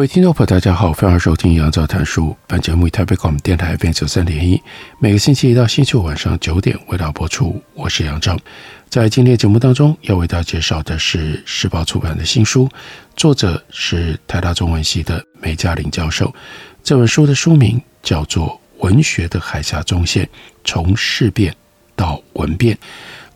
各位听众朋友，大家好，欢迎收听杨照谈书。本节目以台北广播电台 FM 九三点一，每个星期一到星期五晚上九点为大家播出。我是杨照，在今天节目当中要为大家介绍的是时报出版的新书，作者是台大中文系的梅嘉玲教授。这本书的书名叫做《文学的海峡中线：从事变到文变》，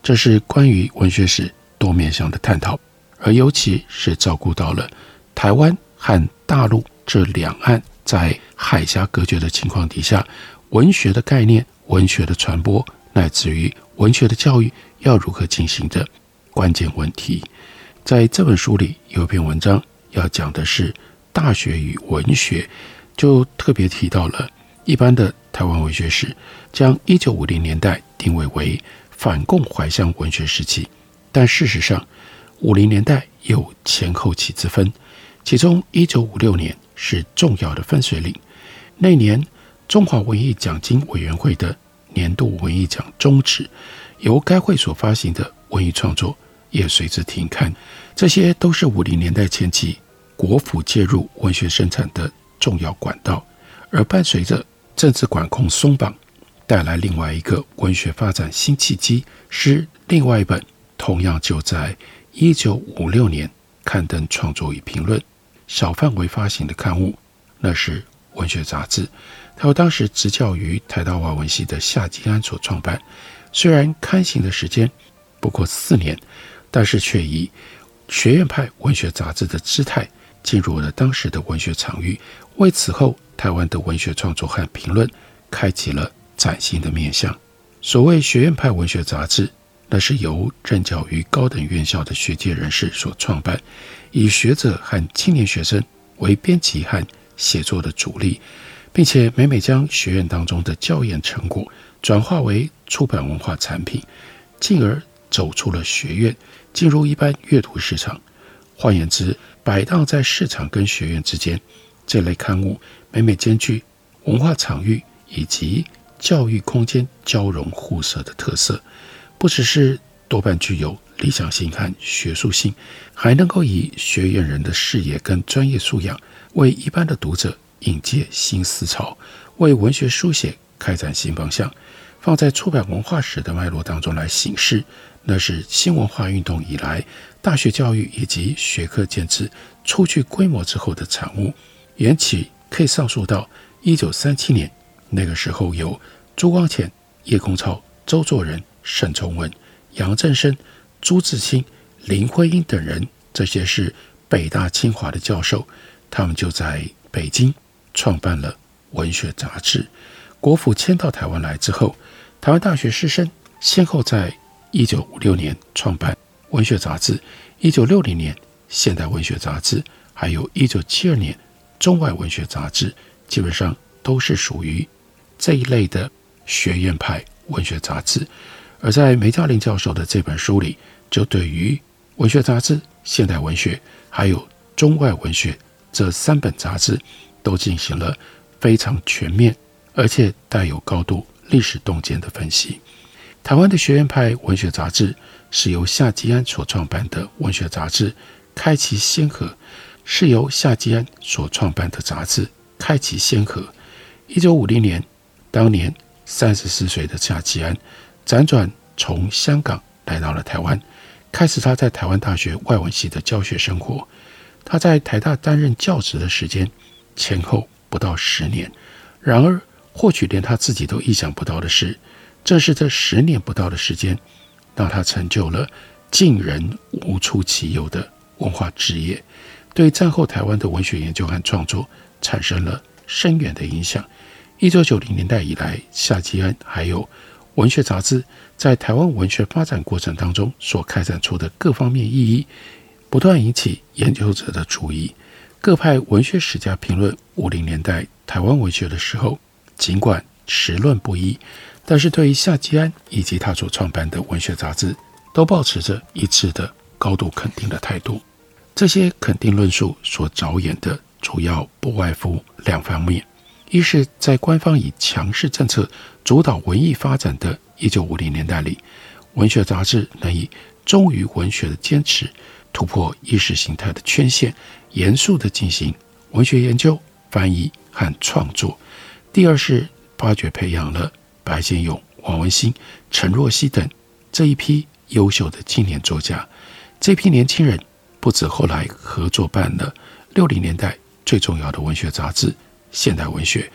这是关于文学史多面向的探讨，而尤其是照顾到了台湾和大陆这两岸在海峡隔绝的情况底下，文学的概念、文学的传播，乃至于文学的教育要如何进行的关键问题，在这本书里有一篇文章要讲的是大学与文学，就特别提到了一般的台湾文学史，将一九五零年代定位为反共怀乡文学时期，但事实上，五零年代有前后期之分。其中，一九五六年是重要的分水岭。那年，中华文艺奖金委员会的年度文艺奖终止，由该会所发行的文艺创作也随之停刊。这些都是五零年代前期国府介入文学生产的重要管道。而伴随着政治管控松绑，带来另外一个文学发展新契机，是另外一本同样就在一九五六年刊登创作与评论。小范围发行的刊物，那是文学杂志，它由当时执教于台大外文系的夏基安所创办。虽然刊行的时间不过四年，但是却以学院派文学杂志的姿态进入了当时的文学场域，为此后台湾的文学创作和评论开启了崭新的面向。所谓学院派文学杂志，那是由任教于高等院校的学界人士所创办。以学者和青年学生为编辑和写作的主力，并且每每将学院当中的教研成果转化为出版文化产品，进而走出了学院，进入一般阅读市场。换言之，摆荡在市场跟学院之间，这类刊物每每兼具文化场域以及教育空间交融互射的特色，不只是多半具有。理想性和学术性，还能够以学院人的视野跟专业素养，为一般的读者引介新思潮，为文学书写开展新方向。放在出版文化史的脉络当中来省视，那是新文化运动以来大学教育以及学科建制初具规模之后的产物。缘起可以上溯到一九三七年，那个时候有朱光潜、叶公超、周作人、沈从文、杨振声。朱自清、林徽因等人，这些是北大、清华的教授，他们就在北京创办了文学杂志。国府迁到台湾来之后，台湾大学师生先后在一九五六年创办文学杂志，一九六零年现代文学杂志，还有一九七二年中外文学杂志，基本上都是属于这一类的学院派文学杂志。而在梅嘉玲教授的这本书里，就对于文学杂志、现代文学还有中外文学这三本杂志，都进行了非常全面而且带有高度历史洞见的分析。台湾的学院派文学杂志是由夏基安所创办的文学杂志，开启先河；是由夏基安所创办的杂志开启先河。一九五零年，当年三十四岁的夏基安辗转从香港来到了台湾。开始他在台湾大学外文系的教学生活，他在台大担任教职的时间前后不到十年。然而，或许连他自己都意想不到的是，正是这十年不到的时间，让他成就了近人无出其右的文化职业，对战后台湾的文学研究和创作产生了深远的影响。一九九零年代以来，夏基安还有文学杂志在台湾文学发展过程当中所开展出的各方面意义，不断引起研究者的注意。各派文学史家评论五零年代台湾文学的时候，尽管持论不一，但是对于夏基安以及他所创办的文学杂志，都保持着一致的高度肯定的态度。这些肯定论述所着眼的主要不外乎两方面。一是，在官方以强势政策主导文艺发展的一九五零年代里，文学杂志能以忠于文学的坚持，突破意识形态的圈限，严肃地进行文学研究、翻译和创作。第二是发掘培养了白先勇、王文兴、陈若曦等这一批优秀的青年作家。这批年轻人不止后来合作办了六零年代最重要的文学杂志。现代文学，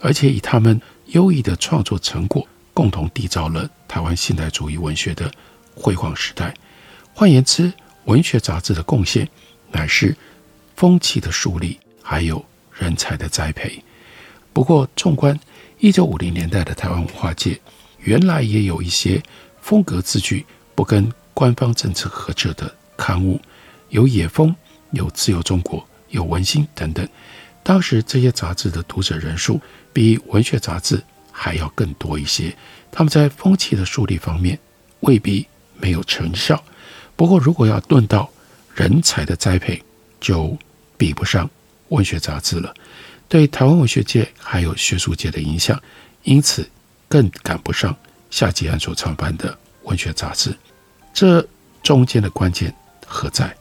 而且以他们优异的创作成果，共同缔造了台湾现代主义文学的辉煌时代。换言之，文学杂志的贡献，乃是风气的树立，还有人才的栽培。不过，纵观一九五零年代的台湾文化界，原来也有一些风格自具、不跟官方政策合辙的刊物，有《野风》，有《自由中国》，有《文心》等等。当时这些杂志的读者人数比文学杂志还要更多一些，他们在风气的树立方面未必没有成效。不过，如果要论到人才的栽培，就比不上文学杂志了。对台湾文学界还有学术界的影响，因此更赶不上夏基安所创办的文学杂志。这中间的关键何在？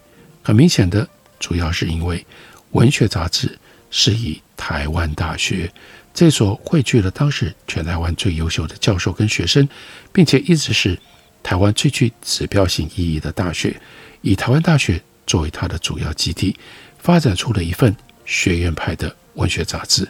很明显的，主要是因为文学杂志。是以台湾大学这所汇聚了当时全台湾最优秀的教授跟学生，并且一直是台湾最具指标性意义的大学，以台湾大学作为它的主要基地，发展出了一份学院派的文学杂志。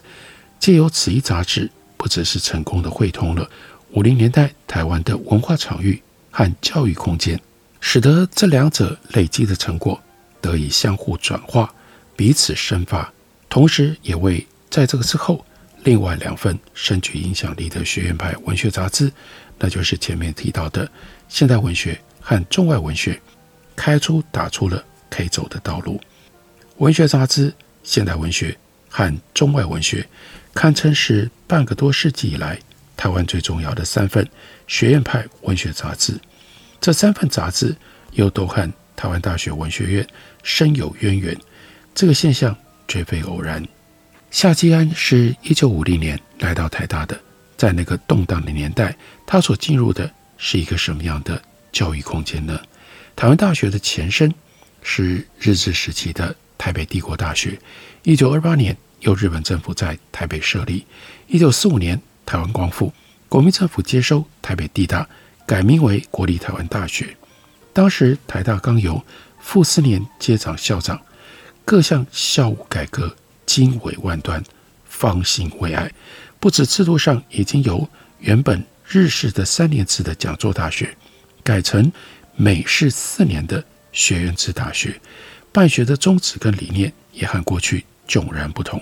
借由此一杂志，不只是成功的汇通了五零年代台湾的文化场域和教育空间，使得这两者累积的成果得以相互转化，彼此生发。同时，也为在这个之后另外两份深具影响力的学院派文学杂志，那就是前面提到的现代文学和中外文学，开出打出了可以走的道路。文学杂志、现代文学和中外文学，堪称是半个多世纪以来台湾最重要的三份学院派文学杂志。这三份杂志又都和台湾大学文学院深有渊源，这个现象。绝非偶然。夏基安是一九五零年来到台大的，在那个动荡的年代，他所进入的是一个什么样的教育空间呢？台湾大学的前身是日治时期的台北帝国大学。一九二八年，由日本政府在台北设立。一九四五年，台湾光复，国民政府接收台北帝大，改名为国立台湾大学。当时台大刚由傅斯年接掌校长。各项校务改革经纬万端，方兴未艾。不止制度上已经由原本日式的三年制的讲座大学，改成美式四年的学院制大学，办学的宗旨跟理念也和过去迥然不同。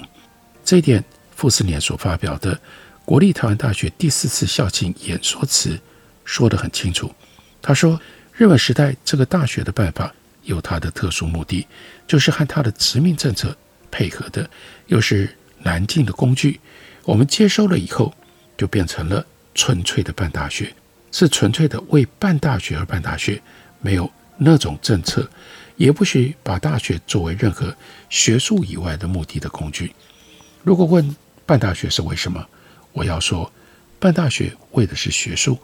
这一点，傅斯年所发表的国立台湾大学第四次校庆演说词说得很清楚。他说：“日本时代这个大学的办法。”有它的特殊目的，就是和它的殖民政策配合的，又是南进的工具。我们接收了以后，就变成了纯粹的办大学，是纯粹的为办大学而办大学，没有那种政策，也不许把大学作为任何学术以外的目的的工具。如果问办大学是为什么，我要说，办大学为的是学术，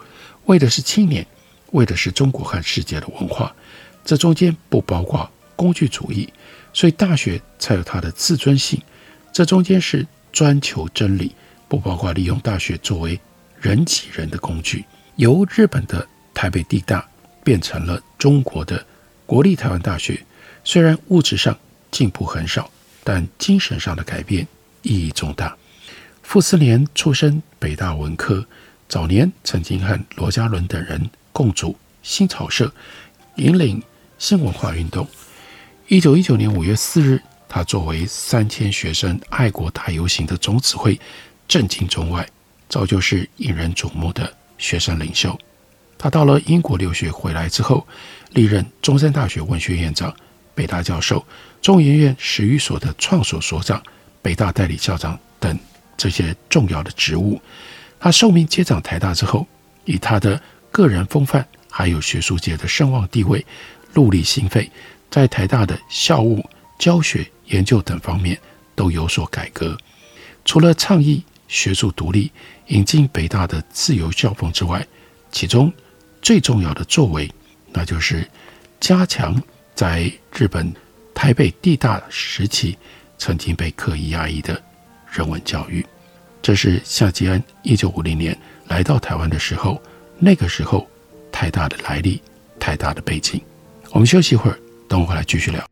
为的是青年，为的是中国和世界的文化。这中间不包括工具主义，所以大学才有它的自尊性。这中间是专求真理，不包括利用大学作为人挤人的工具。由日本的台北地大变成了中国的国立台湾大学，虽然物质上进步很少，但精神上的改变意义重大。傅斯年出身北大文科，早年曾经和罗家伦等人共组新潮社，引领。新文化运动。一九一九年五月四日，他作为三千学生爱国大游行的总指挥，震惊中外，早就是引人瞩目的学生领袖。他到了英国留学回来之后，历任中山大学文学院长、北大教授、中研院史语所的创所所长、北大代理校长等这些重要的职务。他受命接掌台大之后，以他的个人风范，还有学术界的声望地位，戮力心肺，在台大的校务、教学、研究等方面都有所改革。除了倡议学术独立、引进北大的自由校风之外，其中最重要的作为，那就是加强在日本台北地大时期曾经被刻意压抑的人文教育。这是夏吉安一九五零年来到台湾的时候，那个时候太大的来历、太大的背景。我们休息一会儿，等我回来继续聊。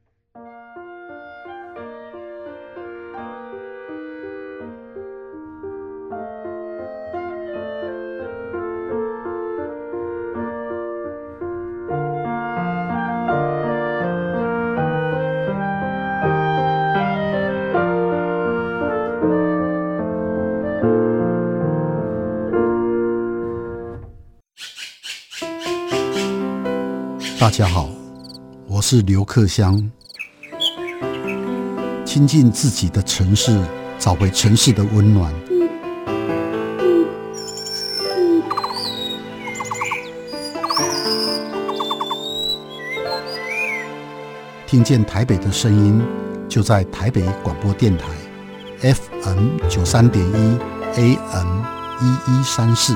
是刘克襄。亲近自己的城市，找回城市的温暖。听见台北的声音，就在台北广播电台，FM 九三点一，AM 一一三四。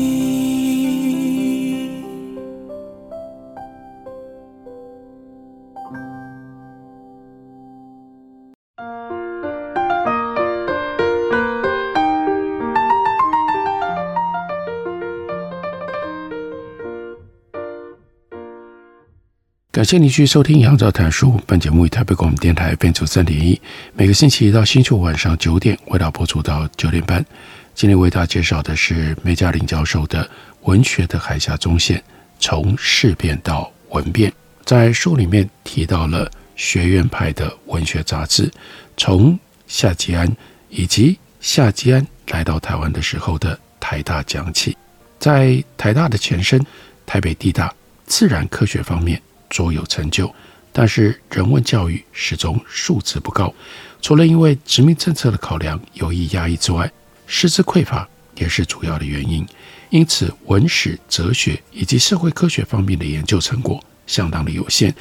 感谢您继续收听《杨照谈书》。本节目以台北广播电台 FM 九三点一，每个星期一到星期五晚上九点，为大家播出到九点半。今天为大家介绍的是梅嘉玲教授的《文学的海峡中线：从事变到文变》。在书里面提到了学院派的文学杂志，从夏吉安以及夏吉安来到台湾的时候的台大讲起。在台大的前身台北地大自然科学方面，卓有成就，但是人文教育始终素质不高。除了因为殖民政策的考量有意压抑之外，师资匮乏也是主要的原因。因此，文史、哲学以及社会科学方面的研究成果相当的有限，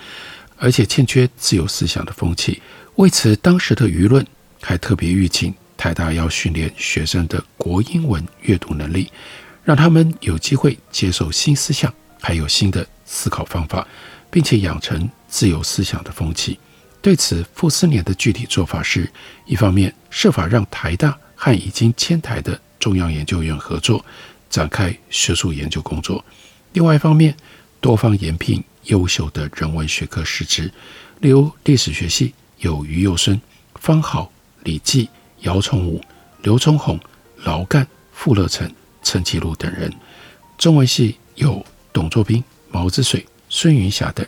而且欠缺自由思想的风气。为此，当时的舆论还特别预请台大要训练学生的国英文阅读能力，让他们有机会接受新思想，还有新的思考方法。并且养成自由思想的风气。对此，傅斯年的具体做法是：一方面设法让台大和已经迁台的中央研究院合作，展开学术研究工作；另外一方面，多方延聘优秀的人文学科师资，例如历史学系有余幼孙、方好、李济、姚崇武、刘聪鸿、劳干、傅乐成、陈其禄等人；中文系有董作宾、毛之水。孙云霞等，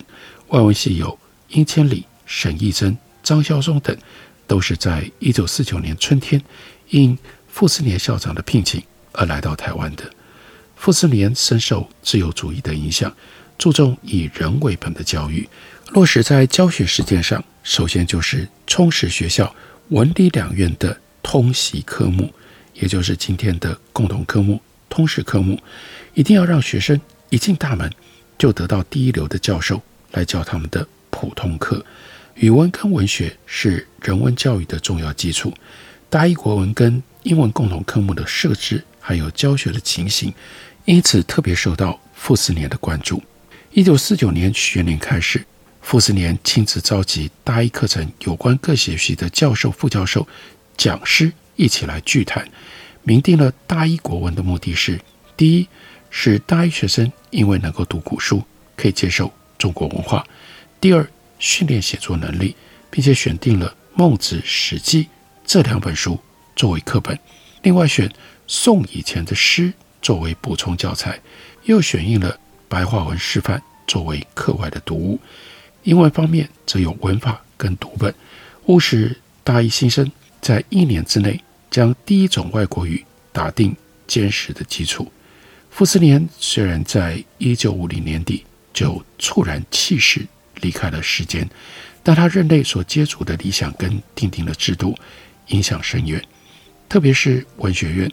外文系有殷千里、沈亦珍、张萧崧等，都是在一九四九年春天应傅斯年校长的聘请而来到台湾的。傅斯年深受自由主义的影响，注重以人为本的教育，落实在教学实践上，首先就是充实学校文理两院的通习科目，也就是今天的共同科目、通识科目，一定要让学生一进大门。就得到第一流的教授来教他们的普通课，语文跟文学是人文教育的重要基础。大一国文跟英文共同科目的设置，还有教学的情形，因此特别受到傅斯年的关注。一九四九年学年开始，傅斯年亲自召集大一课程有关各学系的教授、副教授、讲师一起来聚谈，明定了大一国文的目的是：第一，使大一学生因为能够读古书，可以接受中国文化；第二，训练写作能力，并且选定了《孟子》《史记》这两本书作为课本，另外选宋以前的诗作为补充教材，又选印了白话文示范作为课外的读物。英文方面则有文法跟读本，务使大一新生在一年之内将第一种外国语打定坚实的基础。傅斯年虽然在一九五零年底就猝然弃世。离开了世间，但他任内所接触的理想跟订定的制度影响深远，特别是文学院，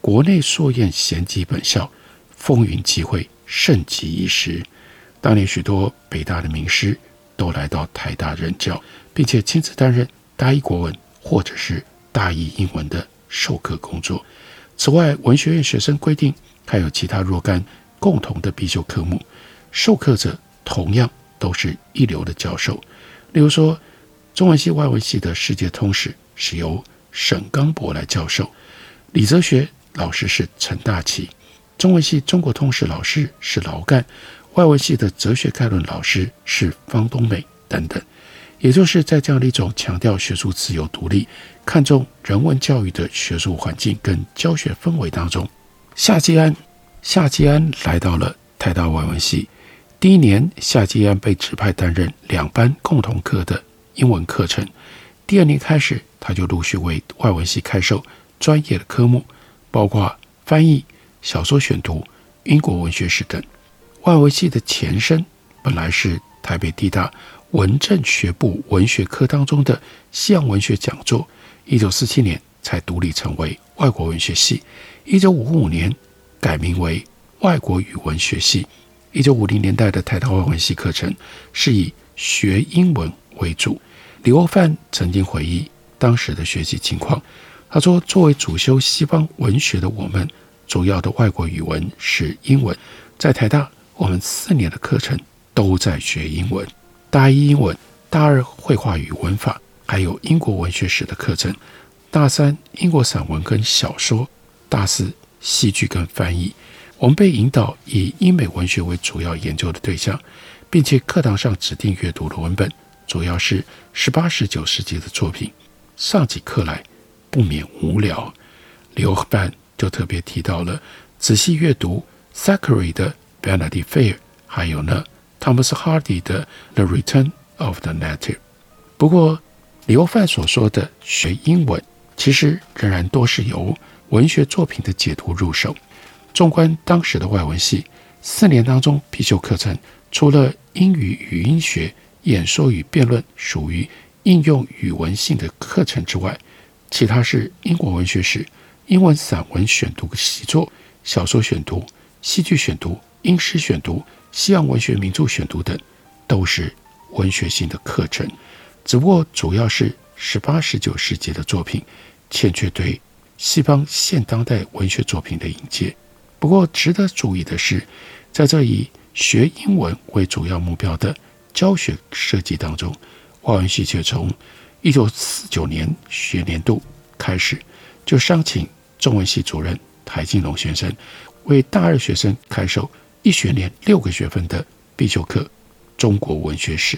国内硕苑咸集本校，风云际会，盛极一时。当年许多北大的名师都来到台大任教，并且亲自担任大一国文或者是大一英文的授课工作。此外，文学院学生规定还有其他若干共同的必修科目，授课者同样。都是一流的教授，例如说，中文系外文系的世界通史是由沈刚博来教授，李哲学老师是陈大奇，中文系中国通史老师是劳干，外文系的哲学概论老师是方东美。等等。也就是在这样的一种强调学术自由独立、看重人文教育的学术环境跟教学氛围当中，夏基安夏基安来到了台大外文系。第一年，夏基安被指派担任两班共同课的英文课程。第二年开始，他就陆续为外文系开授专业的科目，包括翻译、小说选读、英国文学史等。外文系的前身本来是台北地大文政学部文学科当中的西洋文学讲座，一九四七年才独立成为外国文学系，一九五五年改名为外国语文学系。一九五零年代的台大外文系课程是以学英文为主。李沃范曾经回忆当时的学习情况，他说：“作为主修西方文学的我们，主要的外国语文是英文。在台大，我们四年的课程都在学英文。大一英文，大二绘画与文法，还有英国文学史的课程；大三英国散文跟小说；大四戏剧跟翻译。”我们被引导以英美文学为主要研究的对象，并且课堂上指定阅读的文本主要是十八、十九世纪的作品。上起课来不免无聊，李沃范就特别提到了仔细阅读 Thackeray 的《Vanity Fair》，还有呢 Thomas Hardy 的《The Return of the Native》。不过，李沃范所说的学英文，其实仍然多是由文学作品的解读入手。纵观当时的外文系四年当中必修课程，除了英语语音学、演说与辩论属于应用语文性的课程之外，其他是英国文学史、英文散文选读习作、小说选读、戏剧选读、英诗选读、西洋文学名著选读等，都是文学性的课程。只不过主要是十八、十九世纪的作品，欠缺对西方现当代文学作品的引介。不过，值得注意的是，在这以学英文为主要目标的教学设计当中，外文系却从一九四九年学年度开始，就商请中文系主任台金龙先生为大二学生开授一学年六个学分的必修课《中国文学史》，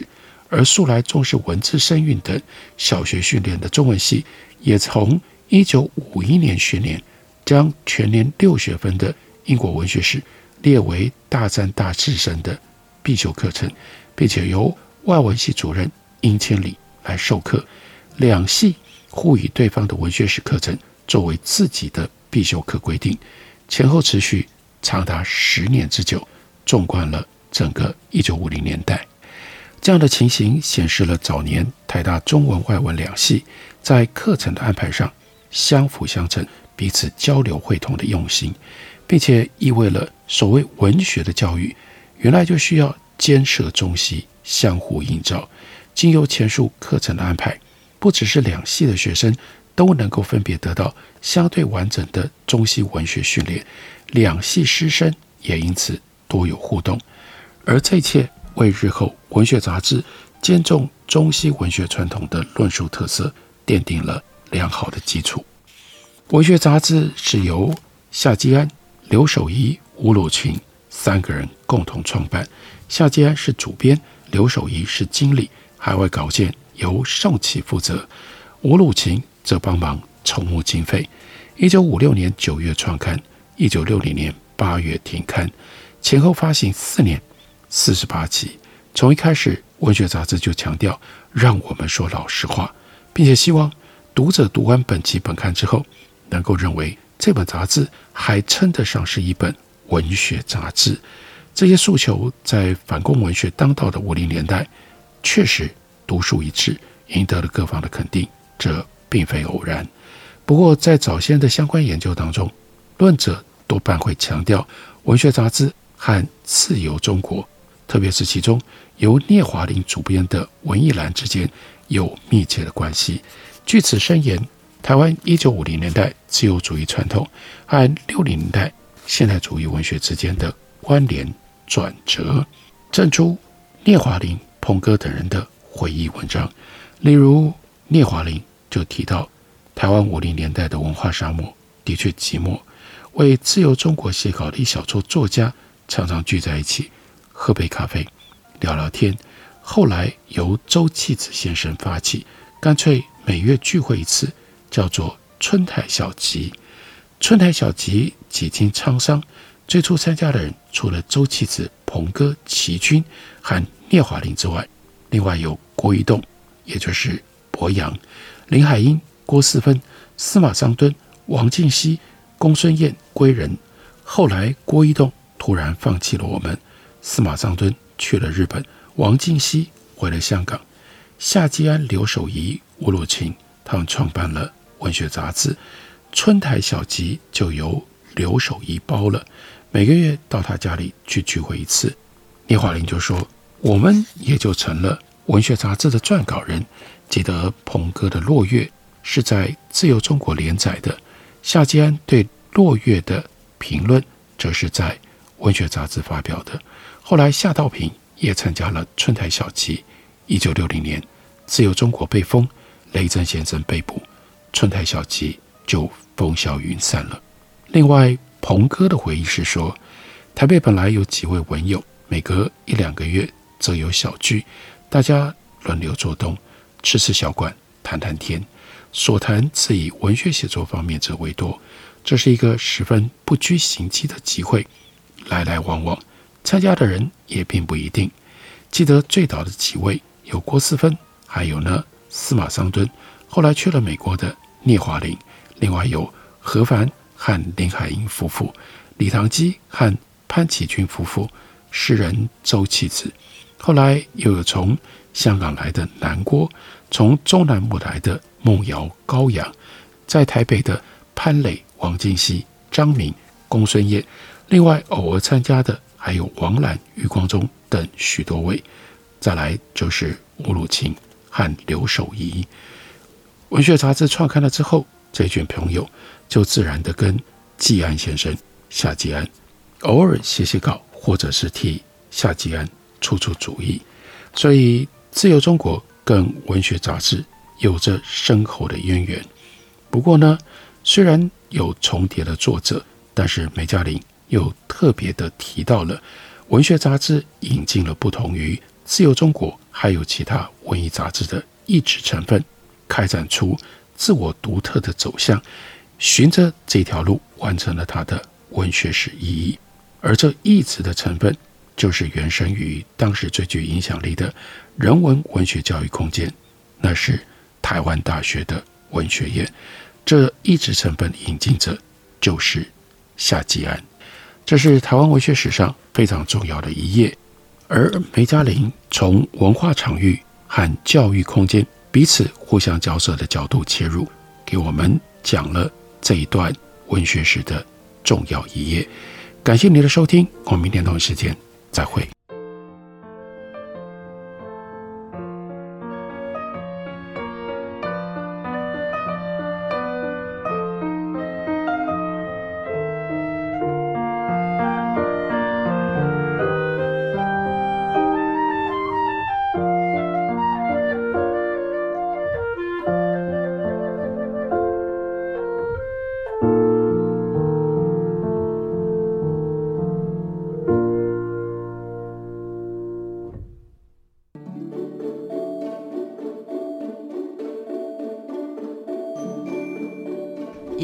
而素来重视文字声韵等小学训练的中文系，也从一九五一年学年将全年六学分的英国文学史列为大三、大四生的必修课程，并且由外文系主任殷千里来授课。两系互以对方的文学史课程作为自己的必修课规定，前后持续长达十年之久。纵观了整个一九五零年代，这样的情形显示了早年台大中文、外文两系在课程的安排上相辅相成、彼此交流会通的用心。并且意味了所谓文学的教育，原来就需要兼摄中西，相互映照。经由前述课程的安排，不只是两系的学生都能够分别得到相对完整的中西文学训练，两系师生也因此多有互动。而这一切为日后文学杂志兼重中西文学传统的论述特色奠定了良好的基础。文学杂志是由夏基安、刘守一、吴鲁群三个人共同创办。夏基安是主编，刘守一是经理，海外稿件由宋琦负责，吴鲁群则帮忙筹募经费。一九五六年九月创刊，一九六零年八月停刊，前后发行四年，四十八期。从一开始，文学杂志就强调让我们说老实话，并且希望读者读完本期本刊之后，能够认为这本杂志还称得上是一本文学杂志，这些诉求在反共文学当道的五零年代确实独树一帜，赢得了各方的肯定，这并非偶然。不过，在早先的相关研究当中，论者多半会强调文学杂志和自由中国，特别是其中由聂华苓主编的《文艺栏》之间有密切的关系。据此深研。台湾一九五零年代自由主义传统和六零年代现代主义文学之间的关联转折，正出聂华苓、彭歌等人的回忆文章。例如，聂华苓就提到，台湾五零年代的文化沙漠的确寂寞，为自由中国写稿的一小撮作家常常聚在一起喝杯咖啡聊聊天。后来由周弃子先生发起，干脆每月聚会一次。叫做春台小集，春台小集几经沧桑，最初参加的人除了周弃子、彭歌、齐君和聂华苓之外，另外有郭一栋，也就是柏杨、林海音、郭四芬、司马桑敦、王静熙、公孙燕、归仁。后来郭一栋突然放弃了我们，司马桑敦去了日本，王静熙回了香港，夏基安、刘守仪、吴鲁琴他们创办了。文学杂志春台小集就由刘守一包了，每个月到他家里去聚会一次。聂华苓就说：“我们也就成了文学杂志的撰稿人。记得彭歌的《落月》是在《自由中国》连载的，夏基安对《落月》的评论则是在文学杂志发表的。后来夏道平也参加了春台小集。一九六零年，《自由中国》被封，雷震先生被捕。”春台小集就风消云散了。另外，彭哥的回忆是说，台北本来有几位文友，每隔一两个月则有小聚，大家轮流做东，吃吃小馆，谈谈天，所谈自以文学写作方面者为多。这是一个十分不拘形迹的集会，来来往往，参加的人也并不一定。记得最早的几位有郭思芬，还有呢司马桑敦，后来去了美国的。聂华苓，另外有何凡和林海音夫妇，李唐基和潘启君夫妇，诗人周弃子，后来又有从香港来的南郭，从中南部来的孟瑶、高阳，在台北的潘磊、王静熙、张明、公孙砚，另外偶尔参加的还有王兰、余光中等许多位，再来就是吴鲁琴和刘守仪。文学杂志创刊了之后，这群朋友就自然地跟季安先生、夏季安偶尔写写稿，或者是替夏季安出出主意。所以，自由中国跟文学杂志有着深厚的渊源。不过呢，虽然有重叠的作者，但是梅嘉玲又特别的提到了文学杂志引进了不同于自由中国还有其他文艺杂志的异质成分。开展出自我独特的走向，循着这条路完成了他的文学史意义。而这异质的成分，就是原生于当时最具影响力的人文文学教育空间，那是台湾大学的文学院。这异质成分引进者就是夏基安，这是台湾文学史上非常重要的一页。而梅家林从文化场域和教育空间。彼此互相交涉的角度切入，给我们讲了这一段文学史的重要一页。感谢您的收听，我们明天同一时间再会。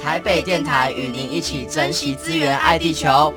台北电台与您一起珍惜资源，爱地球。